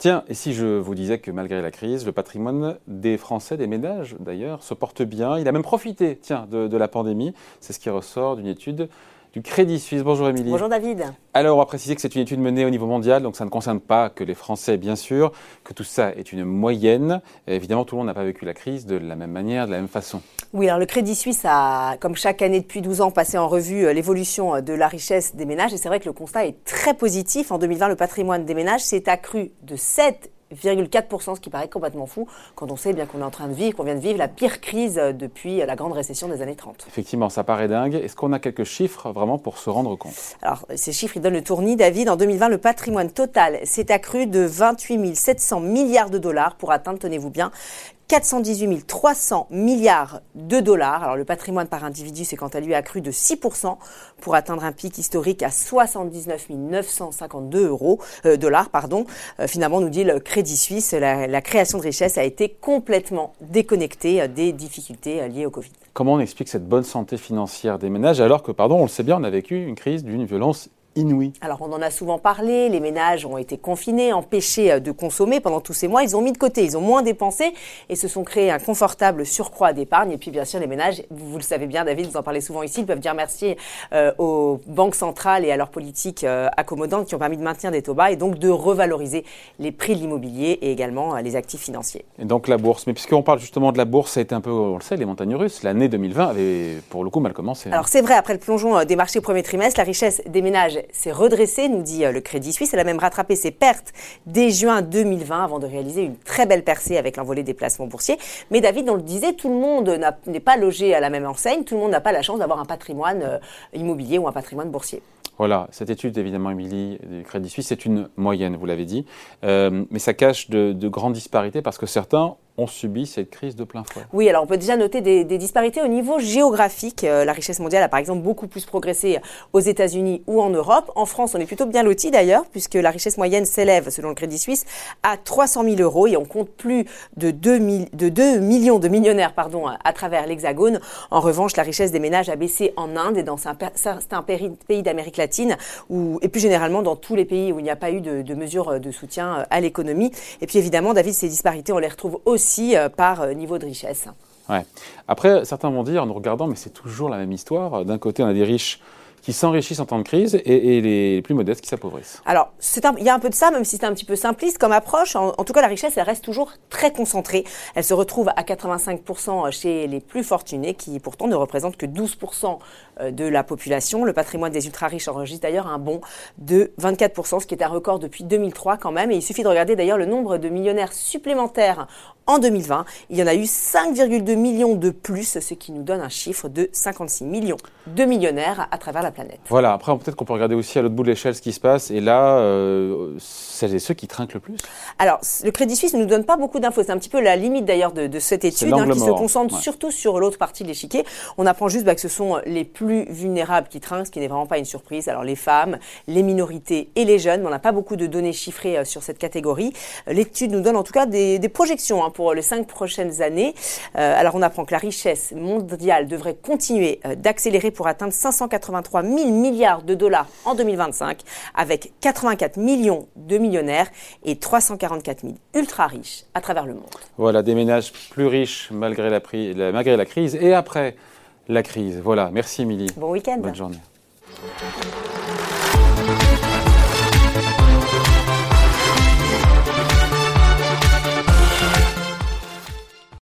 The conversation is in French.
Tiens, et si je vous disais que malgré la crise, le patrimoine des Français, des ménages d'ailleurs, se porte bien, il a même profité, tiens, de, la pandémie. C'est ce qui ressort d'une étude du Crédit Suisse. Bonjour Émilie. Bonjour David. Alors on va préciser que c'est une étude menée au niveau mondial, donc ça ne concerne pas que les Français bien sûr, que tout ça est une moyenne. Et évidemment, tout le monde n'a pas vécu la crise de la même manière, de la même façon. Oui, alors le Crédit Suisse a, comme chaque année depuis 12 ans, passé en revue euh, l'évolution euh, de la richesse des ménages. Et c'est vrai que le constat est très positif. En 2020, le patrimoine des ménages s'est accru de 7 4%, ce qui paraît complètement fou quand on sait bien qu'on est en train de vivre, qu'on vient de vivre la pire crise euh, depuis euh, la grande récession des années 30. Effectivement, ça paraît dingue. Est-ce qu'on a quelques chiffres vraiment pour se rendre compte? Alors, ces chiffres, ils donnent le tournis. David, en 2020, le patrimoine total s'est accru de 28 700 milliards de dollars pour atteindre, tenez-vous bien, 418 300 milliards de dollars. Alors le patrimoine par individu s'est quant à lui accru de 6% pour atteindre un pic historique à 79 952 euros, euh, dollars. Pardon. Euh, finalement, nous dit le Crédit Suisse, la, création de richesse a été complètement déconnectée euh, des difficultés liées au Covid. Comment on explique cette bonne santé financière des ménages alors que, pardon, on le sait bien, on a vécu une crise d'une violence Alors on en a souvent parlé, les ménages ont été confinés, empêchés euh, de consommer pendant tous ces mois, ils ont mis de côté, ils ont moins dépensé et se sont créés un confortable surcroît d'épargne. Et puis bien sûr les ménages, vous, le savez bien David, vous en parlez souvent ici, ils peuvent dire merci euh, aux banques centrales et à leurs politiques euh, accommodantes qui ont permis de maintenir des taux bas et donc de revaloriser les prix de l'immobilier et également les actifs financiers. Et donc la bourse, mais puisqu'on parle justement de la bourse, ça a été un peu, on le sait, les montagnes russes, l'année 2020 avait pour le coup mal commencé. Hein. Alors c'est vrai, après le plongeon des marchés au premier trimestre, la richesse des ménages s'est redressé, nous dit euh, le Crédit Suisse. Elle a même rattrapé ses pertes dès juin 2020 avant de réaliser une très belle percée avec l'envolée des placements boursiers. Mais David, on le disait, tout le monde n'est pas logé à la même enseigne. Tout le monde n'a pas la chance d'avoir un patrimoine euh, immobilier ou un patrimoine boursier. Voilà, cette étude, évidemment, Émilie, du Crédit Suisse, c'est une moyenne, vous l'avez dit. Euh, mais ça cache de grandes disparités parce que certains ont subi cette crise de plein fouet. Oui, alors on peut déjà noter des, disparités au niveau géographique. Euh, la richesse mondiale a par exemple beaucoup plus progressé aux États-Unis ou en Europe. En France, on est plutôt bien loti d'ailleurs, puisque la richesse moyenne s'élève, selon le Crédit Suisse, à 300 000 euros et on compte plus de 2, de 2 millions de millionnaires pardon, à travers l'Hexagone. En revanche, la richesse des ménages a baissé en Inde et dans certains pays d'Amérique latine, ou, et plus généralement dans tous les pays où il n'y a pas eu de, de mesures de soutien à l'économie. Et puis évidemment, David, ces disparités, on les retrouve aussi euh, par euh, niveau de richesse. Après, certains vont dire en nous regardant, mais c'est toujours la même histoire. D'un côté, on a des riches qui s'enrichissent en temps de crise et, les plus modestes qui s'appauvrissent. Alors, il y a un peu de ça, même si c'est un petit peu simpliste comme approche. En, tout cas, la richesse, elle reste toujours très concentrée. Elle se retrouve à 85% chez les plus fortunés, qui pourtant ne représentent que 12% euh, de la population. Le patrimoine des ultra-riches enregistre d'ailleurs un bond de 24%, ce qui est un record depuis 2003 quand même. Et il suffit de regarder d'ailleurs le nombre de millionnaires supplémentaires en 2020. Il y en a eu 5,2 millions de plus, ce qui nous donne un chiffre de 56 millions de millionnaires à travers la planète. Voilà, après peut-être qu'on peut regarder aussi à l'autre bout de l'échelle ce qui se passe. Et là, euh, celles et ceux qui trinquent le plus Alors, le Crédit Suisse ne nous donne pas beaucoup d'infos. C'est un petit peu la limite d'ailleurs de, cette étude hein, qui se concentre surtout sur l'autre partie de l'échiquier. On apprend juste bah, que ce sont les plus vulnérables qui trinquent, ce qui n'est vraiment pas une surprise. Alors, les femmes, les minorités et les jeunes. Mais on n'a pas beaucoup de données chiffrées euh, sur cette catégorie. Euh, l'étude nous donne en tout cas des, projections hein, pour les cinq prochaines années. alors, on apprend que la richesse mondiale devrait continuer d'accélérer pour atteindre 583 000 milliards de dollars en 2025, avec 84 millions de millionnaires et 344 000 ultra riches à travers le monde. Voilà, des ménages plus riches malgré la, malgré la crise et après la crise. Voilà, merci Émilie. Bon week-end. Bonne journée.